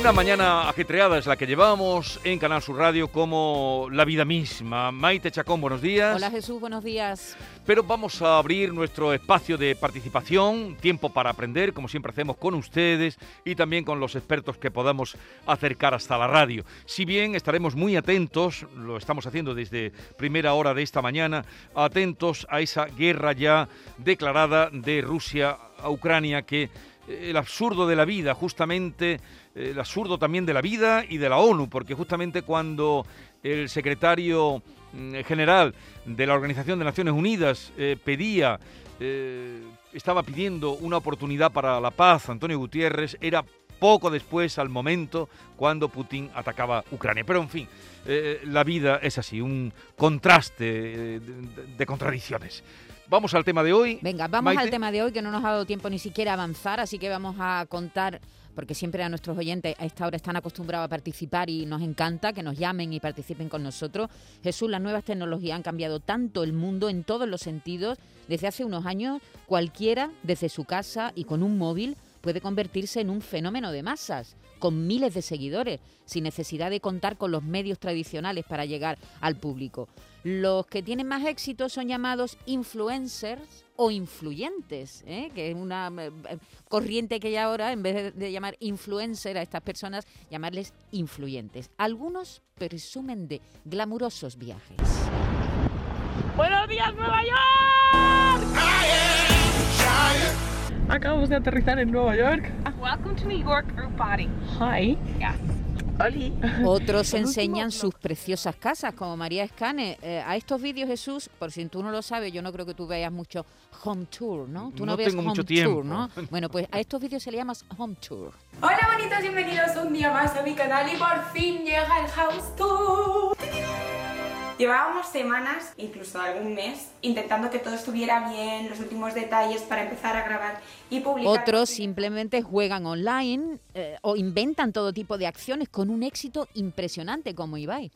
Una mañana ajetreada es la que llevamos en Canal Sur Radio como la vida misma. Maite Chacón, buenos días. Hola Jesús, buenos días. Pero vamos a abrir nuestro espacio de participación, tiempo para aprender, como siempre hacemos con ustedes y también con los expertos que podamos acercar hasta la radio. Si bien estaremos muy atentos, lo estamos haciendo desde primera hora de esta mañana, atentos a esa guerra ya declarada de Rusia a Ucrania que el absurdo de la vida, justamente el absurdo también de la vida y de la ONU, porque justamente cuando el secretario mm, general de la Organización de Naciones Unidas eh, pedía, eh, estaba pidiendo una oportunidad para la paz, Antonio Gutiérrez, era poco después, al momento, cuando Putin atacaba Ucrania. Pero en fin, eh, la vida es así, un contraste de, de contradicciones. Vamos al tema de hoy. Venga, vamos Maite. al tema de hoy que no nos ha dado tiempo ni siquiera a avanzar, así que vamos a contar, porque siempre a nuestros oyentes a esta hora están acostumbrados a participar y nos encanta que nos llamen y participen con nosotros. Jesús, las nuevas tecnologías han cambiado tanto el mundo en todos los sentidos. Desde hace unos años, cualquiera, desde su casa y con un móvil, puede convertirse en un fenómeno de masas, con miles de seguidores, sin necesidad de contar con los medios tradicionales para llegar al público. Los que tienen más éxito son llamados influencers o influyentes, ¿eh? que es una eh, corriente que hay ahora, en vez de llamar influencer a estas personas, llamarles influyentes. Algunos presumen de glamurosos viajes. ¡Buenos días, Nueva York! Acabamos de aterrizar en Nueva York. Welcome to New York Group Body. Hi. Yes. Oli. Otros enseñan sus preciosas casas, como María Escane. Eh, a estos vídeos, Jesús, por si tú no lo sabes, yo no creo que tú veas mucho home tour, ¿no? Tú no, No ves tengo home mucho tour. ¿no? Bueno, pues a estos vídeos se le llama home tour. Hola bonitos, bienvenidos un día más a mi canal y por fin llega el House Tour. Llevábamos semanas, incluso algún mes, intentando que todo estuviera bien, los últimos detalles para empezar a grabar y publicar. Otros simplemente juegan online eh, o inventan todo tipo de acciones con un éxito impresionante, como Ibai.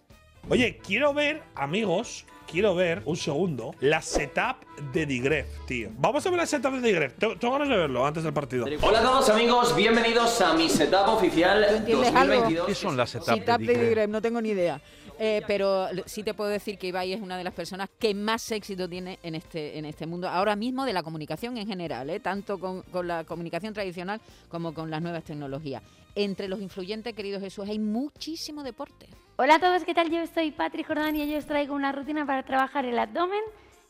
Oye, quiero ver, amigos, quiero ver, un segundo, la setup de Digref, tío. Vamos a ver la setup de Digref. Tengo, ganas de verlo antes del partido. Hola a todos amigos, bienvenidos a mi setup oficial ¿Tú entiendes algo? 2022. ¿Qué son las etapas Setup de de Digref? Digref, no tengo ni idea. Eh, pero sí te puedo decir que Ibai es una de las personas que más éxito tiene en este, en este mundo, ahora mismo de la comunicación en general, ¿eh? tanto con, con la comunicación tradicional como con las nuevas tecnologías. Entre los influyentes, querido Jesús, hay muchísimo deporte. Hola a todos, ¿qué tal? Yo soy Patri Jordán y yo os traigo una rutina para trabajar el abdomen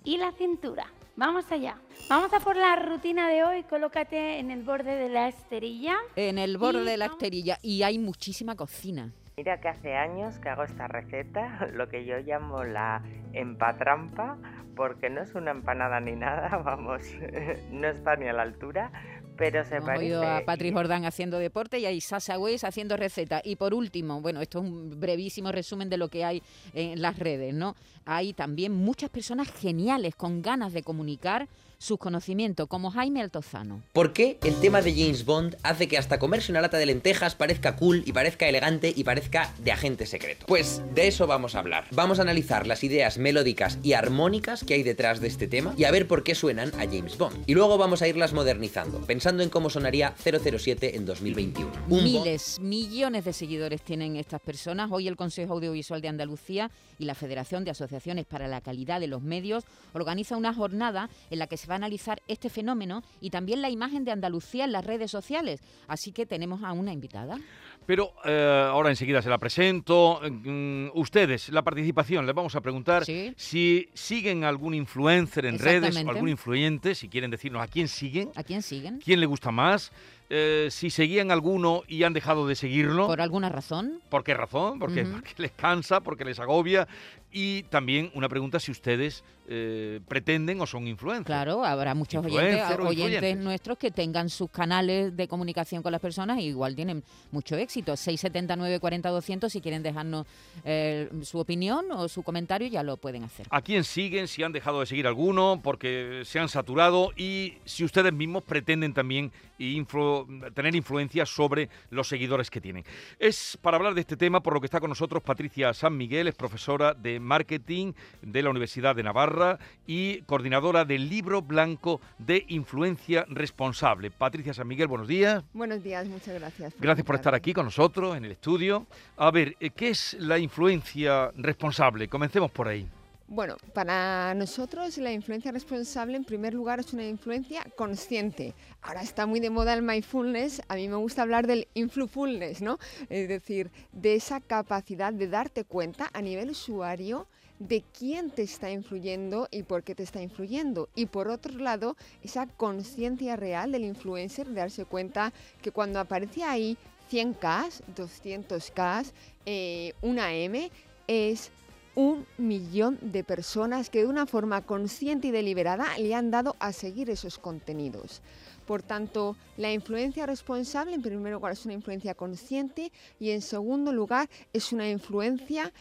y la cintura. Vamos allá. Vamos a por la rutina de hoy. Colócate en el borde de la esterilla. En el borde de la vamos- esterilla y hay muchísima cocina. Mira que hace años que hago esta receta, lo que yo llamo la empatrampa, porque no es una empanada ni nada, vamos, no está ni a la altura, pero se Hemos parece. oído a Patrick Jordán haciendo deporte y a Sasa Weiss haciendo receta. Y por último, bueno, esto es un brevísimo resumen de lo que hay en las redes, ¿no? Hay también muchas personas geniales con ganas de comunicar sus conocimientos, como Jaime Altozano. ¿Por qué el tema de James Bond hace que hasta comerse una lata de lentejas parezca cool y parezca elegante y parezca de agente secreto? Pues de eso vamos a hablar. Vamos a analizar las ideas melódicas y armónicas que hay detrás de este tema y a ver por qué suenan a James Bond. Y luego vamos a irlas modernizando, pensando en cómo sonaría 007 en 2021. Un Bond- Miles, millones de seguidores tienen estas personas. Hoy el Consejo Audiovisual de Andalucía y la Federación de Asociaciones para la Calidad de los Medios organiza una jornada en la que se va a analizar este fenómeno y también la imagen de Andalucía en las redes sociales. Así que tenemos a una invitada. Pero eh, ahora enseguida se la presento. Mm, ustedes, la participación, les vamos a preguntar Sí. si siguen algún influencer en redes o algún influyente, si quieren decirnos a quién siguen, ¿A quién siguen? quién le gusta más, eh, si seguían alguno y han dejado de seguirlo. ¿Por alguna razón? ¿Por qué razón? Porque, porque les cansa, porque les agobia. Y también una pregunta si ustedes eh, pretenden o son influencers. Claro, habrá muchos oyentes, nuestros que tengan sus canales de comunicación con las personas y igual tienen mucho éxito. 679 40 200 si quieren dejarnos eh, su opinión o su comentario ya lo pueden hacer. ¿A quién siguen? Si han dejado de seguir alguno porque se han saturado y si ustedes mismos pretenden también influ- tener influencia sobre los seguidores que tienen. Es para hablar de este tema por lo que está con nosotros Patricia San Miguel, es profesora de marketing de la Universidad de Navarra y coordinadora del libro blanco de influencia responsable. Patricia San Miguel, buenos días. Buenos días, muchas gracias. Gracias por estar aquí con nosotros en el estudio. A ver, eh, ¿qué es la influencia responsable? Comencemos por ahí. Bueno, para nosotros la influencia responsable en primer lugar es una influencia consciente. Ahora está muy de moda el mindfulness, a mí me gusta hablar del influfulness, ¿no? Es decir, de esa capacidad de darte cuenta a nivel usuario de quién te está influyendo y por qué te está influyendo. Y por otro lado, esa conciencia real del influencer, de darse cuenta que cuando aparece ahí 100K, 200K, eh, una M, es un millón de personas que de una forma consciente y deliberada le han dado a seguir esos contenidos. Por tanto, la influencia responsable, en primer lugar, es una influencia consciente y en segundo lugar, es una influencia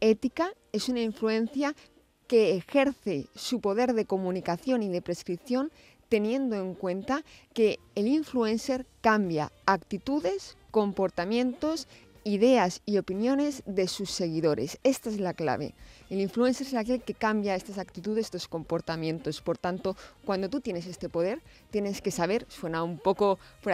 ética, es una influencia que ejerce su poder de comunicación y de prescripción teniendo en cuenta que el influencer cambia actitudes, comportamientos ideas y opiniones de sus seguidores. Esta es la clave. El influencer es aquel que cambia estas actitudes, estos comportamientos. Por tanto, cuando tú tienes este poder, tienes que saber, suena un poco, por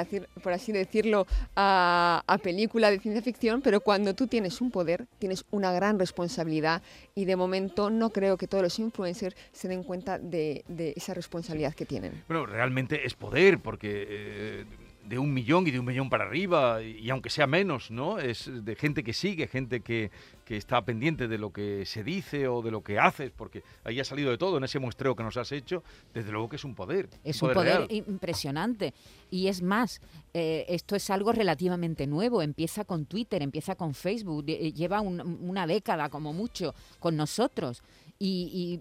así, decirlo, a, película de ciencia ficción, pero cuando tú tienes un poder, tienes una gran responsabilidad y de momento no creo que todos los influencers se den cuenta de, esa responsabilidad que tienen. Bueno, realmente es poder, porque... Eh, de un millón y de un millón para arriba, y, aunque sea menos, ¿no? Es de gente que sigue, gente que, que, está pendiente de lo que se dice o de lo que haces, porque ahí ha salido de todo en ese muestreo que nos has hecho, desde luego que es un poder. Es un poder, impresionante. Y es más, eh, esto es algo relativamente nuevo, empieza con Twitter, empieza con Facebook, eh, lleva una década como mucho con nosotros. Y,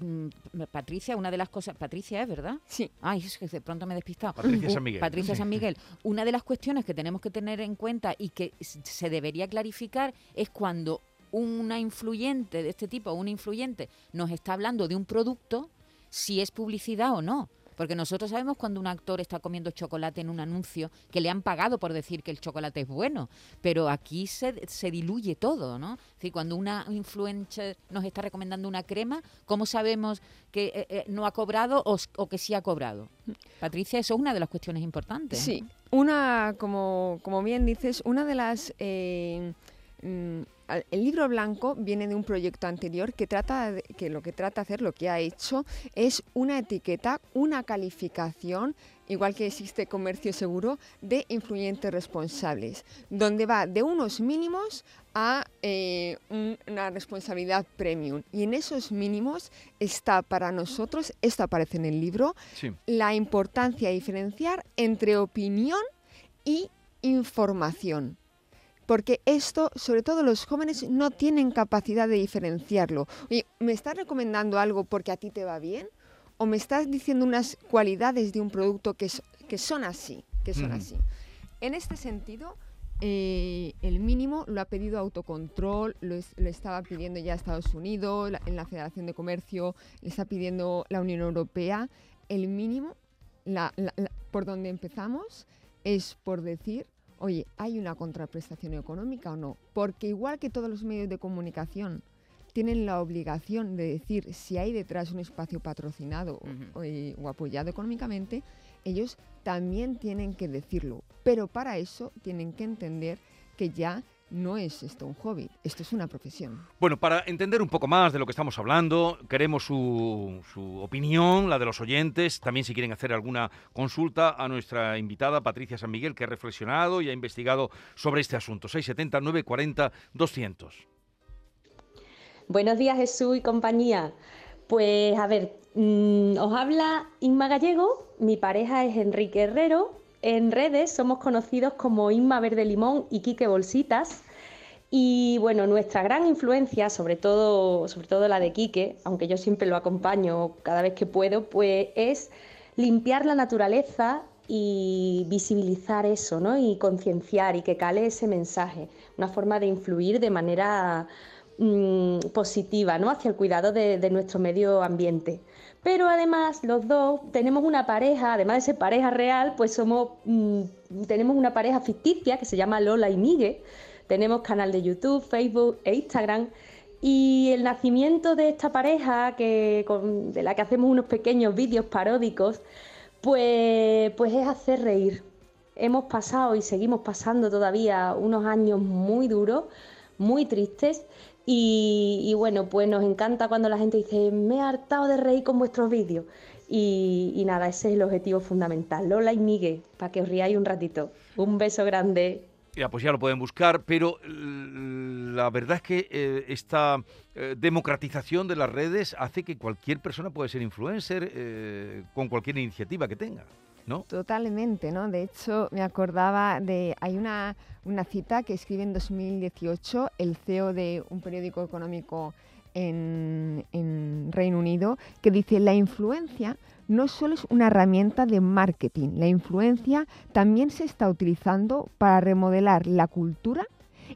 mm, Patricia, una de las cosas, Patricia es, ¿verdad? Sí. Ay, es que de pronto me he despistado. Patricia San Miguel. Patricia San Miguel. Una de las cuestiones que tenemos que tener en cuenta y que se debería clarificar es cuando una influyente de este tipo, un influyente, nos está hablando de un producto, si es publicidad o no. Porque nosotros sabemos cuando un actor está comiendo chocolate en un anuncio que le han pagado por decir que el chocolate es bueno, pero aquí se, se diluye todo, ¿no? Es decir, cuando una influencer nos está recomendando una crema, ¿cómo sabemos que eh, eh, no ha cobrado o, que sí ha cobrado? Patricia, eso es una de las cuestiones importantes. Sí, una, como, como bien dices, una de las... Eh, mm, el libro blanco viene de un proyecto anterior que trata que lo que trata de hacer, lo que ha hecho es una etiqueta, una calificación, igual que existe comercio seguro, de influyentes responsables, donde va de unos mínimos a eh, una responsabilidad premium. Y en esos mínimos está para nosotros, esto aparece en el libro, la importancia de diferenciar entre opinión y información porque esto, sobre todo los jóvenes, no tienen capacidad de diferenciarlo. ¿me estás recomendando algo porque a ti te va bien? ¿O me estás diciendo unas cualidades de un producto que, que son así? Que son así. En este sentido, eh, el mínimo lo ha pedido autocontrol, lo, estaba pidiendo ya Estados Unidos, en la Federación de Comercio, le está pidiendo la Unión Europea. El mínimo, por donde empezamos, es por decir oye, ¿hay una contraprestación económica o no? Porque igual que todos los medios de comunicación tienen la obligación de decir si hay detrás un espacio patrocinado o, apoyado económicamente, ellos también tienen que decirlo. Pero para eso tienen que entender que ya no es esto un hobby, esto es una profesión. Bueno, para entender un poco más de lo que estamos hablando, queremos su, opinión, la de los oyentes, también si quieren hacer alguna consulta a nuestra invitada Patricia San Miguel, que ha reflexionado y ha investigado sobre este asunto. 679 40 200. Buenos días Jesús y compañía. Pues a ver, mm, os habla Inma Gallego, mi pareja es Enrique Herrero, en redes somos conocidos como Inma Verde Limón y Quique Bolsitas. Y bueno, nuestra gran influencia, sobre todo, sobre todo la de Quique, aunque yo siempre lo acompaño cada vez que puedo, pues es limpiar la naturaleza y visibilizar eso, ¿no? Y concienciar y que cale ese mensaje. Una forma de influir de manera mm, positiva ¿no? hacia el cuidado de, nuestro medio ambiente. Pero además los dos tenemos una pareja, además de ser pareja real, pues somos, mm, tenemos una pareja ficticia que se llama Lola y Migue. Tenemos canal de YouTube, Facebook e Instagram. Y el nacimiento de esta pareja, que, de la que hacemos unos pequeños vídeos paródicos, pues, pues es hacer reír. Hemos pasado y seguimos pasando todavía unos años muy duros, muy tristes. Y, bueno, pues nos encanta cuando la gente dice, me he hartado de reír con vuestros vídeos. Y, nada, ese es el objetivo fundamental. Lola y Miguel, para que os riáis un ratito. Un beso grande. Ya, pues ya lo pueden buscar, pero la verdad es que eh, esta eh, democratización de las redes hace que cualquier persona pueda ser influencer eh, con cualquier iniciativa que tenga, ¿no? Totalmente, ¿no? De hecho, me acordaba de. Hay una, una cita que escribe en 2018 el CEO de un periódico económico en, en Reino Unido, que dice: La influencia no solo es una herramienta de marketing, la influencia también se está utilizando para remodelar la cultura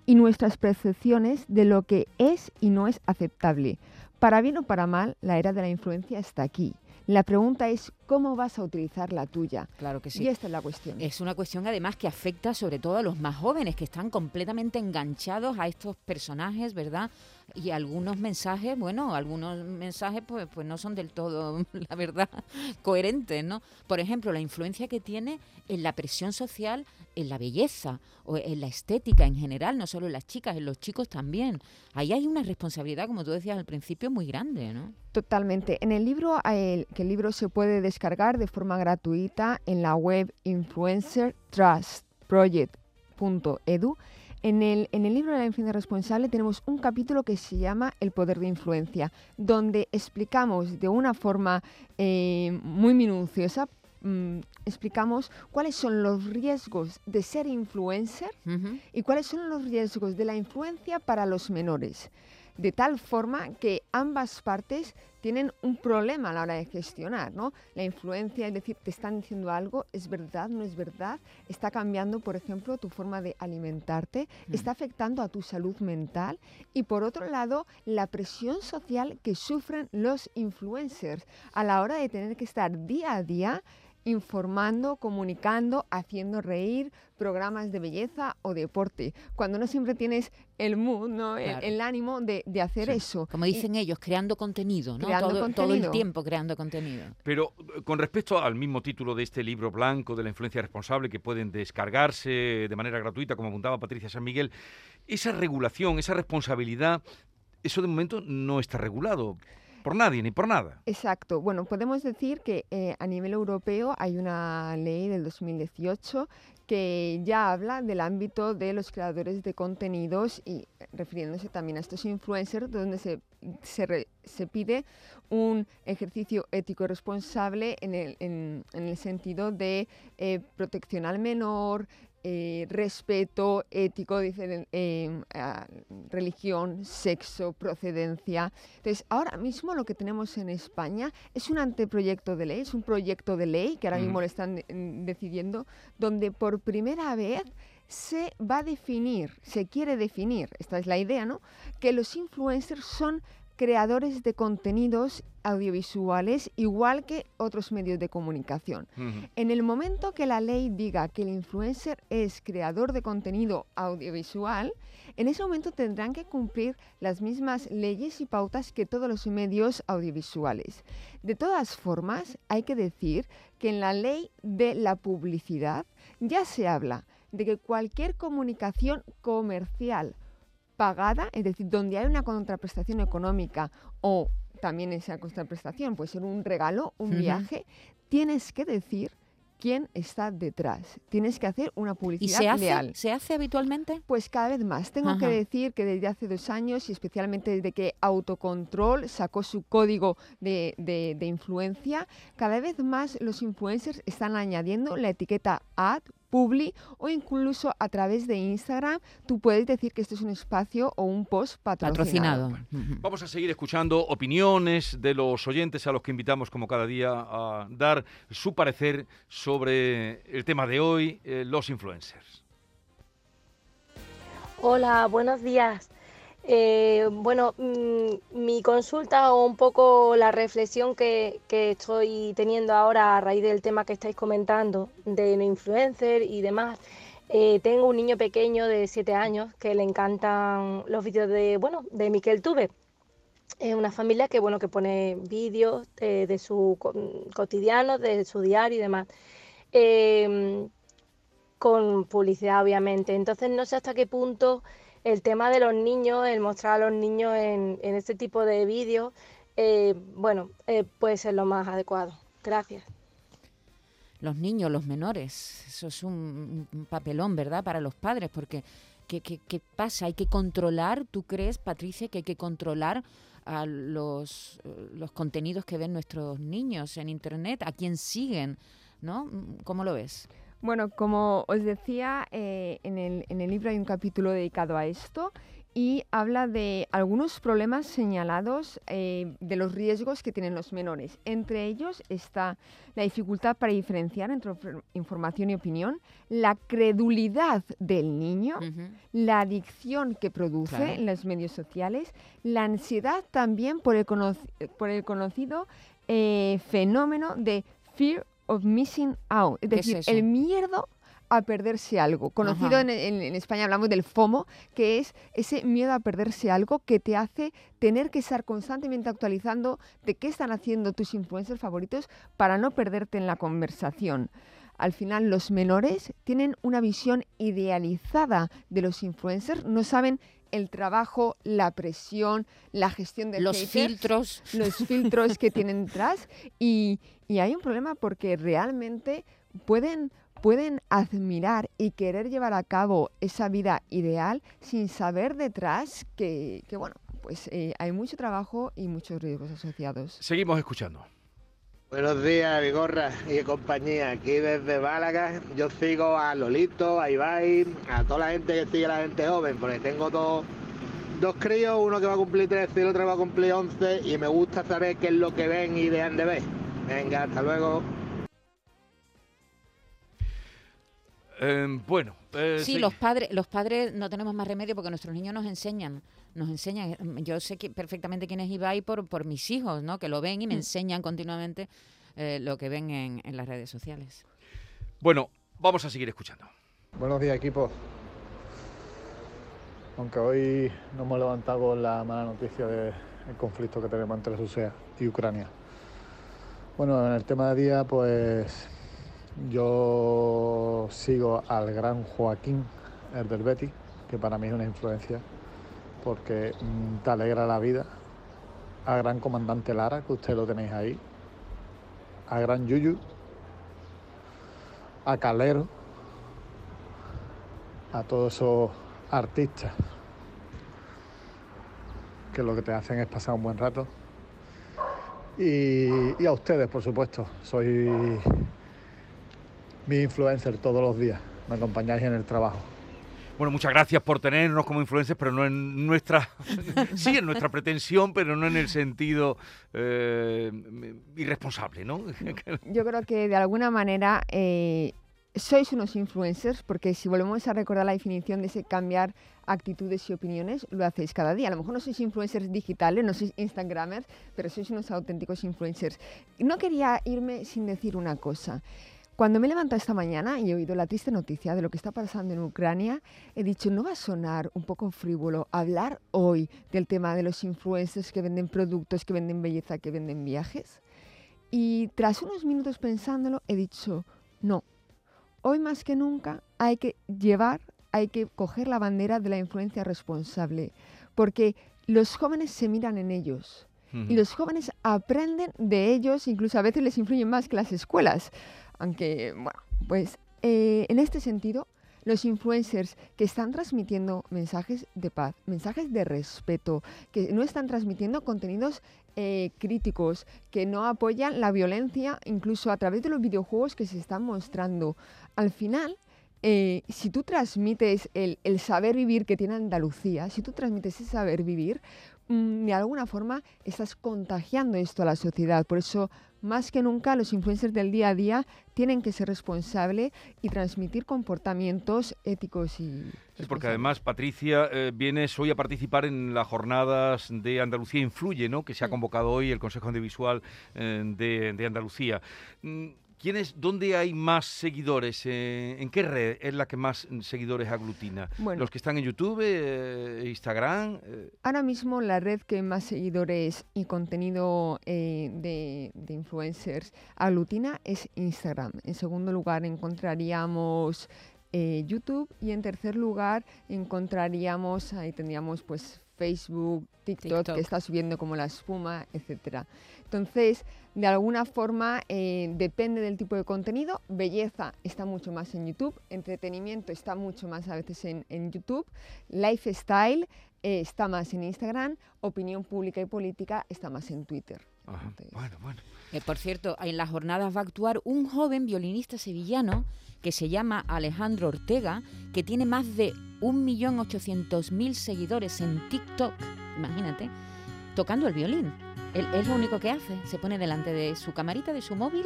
y nuestras percepciones de lo que es y no es aceptable. Para bien o para mal, la era de la influencia está aquí. La pregunta es cómo vas a utilizar la tuya. Claro que sí. Y esta es la cuestión. Es una cuestión además que afecta sobre todo a los más jóvenes, que están completamente enganchados a estos personajes, ¿verdad? Y algunos mensajes, bueno, algunos mensajes pues, pues no son del todo, la verdad, coherentes, ¿no? Por ejemplo, la influencia que tiene en la presión social, en la belleza o en la estética en general, no solo en las chicas, en los chicos también. Ahí hay una responsabilidad, como tú decías al principio, muy grande, ¿no? Totalmente. En el libro, el, que el libro se puede descargar de forma gratuita en la web influencertrustproject.edu. En el, en el libro de la influencia responsable tenemos un capítulo que se llama El poder de influencia, donde explicamos de una forma eh, muy minuciosa, mm, explicamos cuáles son los riesgos de ser influencer y cuáles son los riesgos de la influencia para los menores. De tal forma que ambas partes tienen un problema a la hora de gestionar, ¿no? La influencia, es decir, te están diciendo algo, es verdad, no es verdad, está cambiando, por ejemplo, tu forma de alimentarte, está afectando a tu salud mental y por otro lado, la presión social que sufren los influencers a la hora de tener que estar día a día informando, comunicando, haciendo reír, programas de belleza o deporte, cuando no siempre tienes el mood, ¿no? El- Claro. el, ánimo de, de hacer eso. Como Y- dicen ellos, creando contenido, ¿no? Creando todo, todo el contenido. tiempo creando contenido. Pero eh, con respecto al mismo título de este libro blanco de la influencia responsable que pueden descargarse de manera gratuita, como apuntaba Patricia San Miguel, esa regulación, esa responsabilidad, eso de momento no está regulado por nadie ni por nada. Exacto. Bueno, podemos decir que eh, a nivel europeo hay una ley del 2018 que ya habla del ámbito de los creadores de contenidos y eh, refiriéndose también a estos influencers, donde se, se, se pide un ejercicio ético responsable en el, en el sentido de eh, protección al menor, eh, respeto ético, diferen- eh, a religión, sexo, procedencia. Entonces, ahora mismo lo que tenemos en España es un anteproyecto de ley, es un proyecto de ley que ahora Mm. mismo lo están mm, decidiendo, donde por primera vez se va a definir, se quiere definir, esta es la idea, ¿no? Que los influencers son creadores de contenidos audiovisuales igual que otros medios de comunicación. En el momento que la ley diga que el influencer es creador de contenido audiovisual, en ese momento tendrán que cumplir las mismas leyes y pautas que todos los medios audiovisuales. De todas formas, hay que decir que en la ley de la publicidad ya se habla de que cualquier comunicación comercial pagada, es decir, donde hay una contraprestación económica o también esa contraprestación puede ser un regalo, un viaje, tienes que decir quién está detrás. Tienes que hacer una ¿Y publicidad se hace, leal. se hace habitualmente? Pues cada vez más. Tengo que decir que desde hace dos años y especialmente desde que Autocontrol sacó su código de, de- de influencia, cada vez más los influencers están añadiendo la etiqueta ad, publi o incluso a través de Instagram tú puedes decir que esto es un espacio o un post patrocinado. Patrocinado. Vamos a seguir escuchando opiniones de los oyentes a los que invitamos como cada día a dar su parecer sobre el tema de hoy, eh, los influencers. Hola, buenos días. Eh, bueno, mm, mi consulta o un poco la reflexión que, estoy teniendo ahora a raíz del tema que estáis comentando de influencer y demás. Eh, tengo un niño pequeño de 7 años que le encantan los vídeos de, bueno, de Miquel Tuve. Es una familia que, bueno, que pone vídeos eh, de su co- cotidiano, de su diario y demás. Em, con publicidad, obviamente. Entonces, no sé hasta qué punto el tema de los niños, el mostrar a los niños en, en este tipo de vídeos, eh, bueno, eh, puede ser lo más adecuado. Gracias. Los niños, los menores, eso es un, papelón, ¿verdad? Para los padres, porque ¿qué, qué, qué pasa? Hay que controlar, ¿tú crees, Patricia, que hay que controlar a los, eh, los contenidos que ven nuestros niños en Internet? ¿A quién siguen? ¿No? ¿Cómo lo ves? Bueno, como os decía, eh, en, el, en el libro hay un capítulo dedicado a esto y habla de algunos problemas señalados eh, de los riesgos que tienen los menores. Entre ellos está la dificultad para diferenciar entre infor- información y opinión, la credulidad del niño, la adicción que produce Claro. en los medios sociales, la ansiedad también por el, por el conocido eh, fenómeno de fear of missing out, es ¿Qué es decir, eso? el miedo a perderse algo. Conocido en, en- en España hablamos del FOMO, que es ese miedo a perderse algo que te hace tener que estar constantemente actualizando de qué están haciendo tus influencers favoritos para no perderte en la conversación. Al final los menores tienen una visión idealizada de los influencers, no saben el trabajo, la presión, la gestión de Los haters, filtros. los filtros que tienen detrás y, y hay un problema porque realmente pueden pueden admirar y querer llevar a cabo esa vida ideal sin saber detrás que, que, bueno, pues eh, hay mucho trabajo y muchos riesgos asociados. Seguimos escuchando. Buenos días, Vigorra y compañía. Aquí desde Málaga, yo sigo a Lolito, a Ibai, a toda la gente que sigue a la gente joven, porque tengo dos, dos críos, uno que va a cumplir 13 y el otro va a cumplir 11, y me gusta saber qué es lo que ven y dejan de ver. Venga, hasta luego. Eh, bueno, eh, Sí, sí. los padres, los padres no tenemos más remedio porque nuestros niños nos enseñan, nos enseñan. Yo sé que perfectamente quién es Ibai por, por mis hijos, ¿no? Que lo ven y me Mm. enseñan continuamente eh, lo que ven en, en las redes sociales. Bueno, vamos a seguir escuchando. Buenos días, equipo. Aunque hoy nos hemos levantado con la mala noticia del conflicto que tenemos entre Rusia y Ucrania. Bueno, en el tema de día, pues yo sigo al gran Joaquín, el del Betis, que para mí es una influencia porque mm, te alegra la vida. A gran comandante Lara, que usted lo tenéis ahí. A gran Yuyu. A Calero a todos esos artistas que lo que te hacen es pasar un buen rato. Y, y a ustedes, por supuesto, soy mi influencer todos los días, me acompañáis en el trabajo. Bueno, muchas gracias por tenernos como influencers, pero no en nuestra, sí en nuestra pretensión, pero no en el sentido eh, irresponsable, ¿no? Yo creo que de alguna manera eh, sois unos influencers porque si volvemos a recordar la definición de ese cambiar actitudes y opiniones, lo hacéis cada día. A lo mejor no sois influencers digitales, no sois Instagramers, pero sois unos auténticos influencers. No quería irme sin decir una cosa. Cuando me he levantado esta mañana y he oído la triste noticia de lo que está pasando en Ucrania, he dicho, ¿no va a sonar un poco frívolo hablar hoy del tema de los influencers que venden productos, que venden belleza, que venden viajes? Y tras unos minutos pensándolo, he dicho, no, hoy más que nunca hay que llevar, hay que coger la bandera de la influencia responsable, porque los jóvenes se miran en ellos. Y los jóvenes aprenden de ellos, incluso a veces les influyen más que las escuelas. Aunque, bueno, pues eh, en este sentido, los influencers que están transmitiendo mensajes de paz, mensajes de respeto, que no están transmitiendo contenidos eh, críticos, que no apoyan la violencia, incluso a través de los videojuegos que se están mostrando. Al final, eh, si tú transmites el, saber vivir que tiene Andalucía, si tú transmites ese saber vivir, mm, de alguna forma estás contagiando esto a la sociedad. Por eso más que nunca los influencers del día a día tienen que ser responsables y transmitir comportamientos éticos y... Sí, porque además, Patricia, eh, vienes hoy a participar en las jornadas de Andalucía Influye, ¿no? que se ha convocado hoy el Consejo Audiovisual eh, de, de Andalucía. Mm, ¿Quiénes, ¿Dónde hay más seguidores? Eh, ¿En qué red es la que más seguidores aglutina? ¿Los que están en YouTube, eh, Instagram? eh? Ahora mismo la red que más seguidores y contenido de, de influencers aglutina es Instagram. En segundo lugar encontraríamos YouTube y en tercer lugar encontraríamos, ahí tendríamos pues Facebook, TikTok, TikTok. que está subiendo como la espuma, etcétera. Entonces, de alguna forma, eh, depende del tipo de contenido. Belleza está mucho más en YouTube, entretenimiento está mucho más a veces en, en YouTube, lifestyle eh, está más en Instagram, opinión pública y política está más en Twitter. Bueno, bueno. Eh, por cierto, en las jornadas va a actuar un joven violinista sevillano que se llama Alejandro Ortega, que tiene más de 1.800.000 seguidores en TikTok, imagínate, tocando el violín. Él es lo único que hace, se pone delante de su camarita, de su móvil,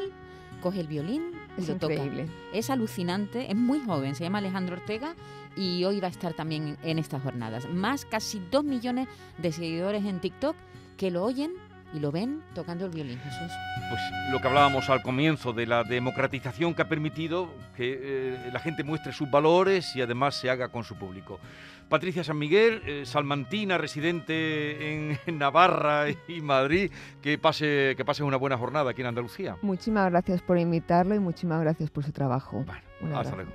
coge el violín y Es lo toca. increíble. Es alucinante, es muy joven, se llama Alejandro Ortega y hoy va a estar también en, en estas jornadas. Más casi 2 millones de seguidores en TikTok que lo oyen y lo ven tocando el violín, Jesús. Pues lo que hablábamos al comienzo de la democratización que ha permitido que eh, la gente muestre sus valores y además se haga con su público. Patricia San Miguel, eh, salmantina, residente en, en Navarra y Madrid, que pase, que pase una buena jornada aquí en Andalucía. Muchísimas gracias por invitarlo y muchísimas gracias por su trabajo. Hasta luego.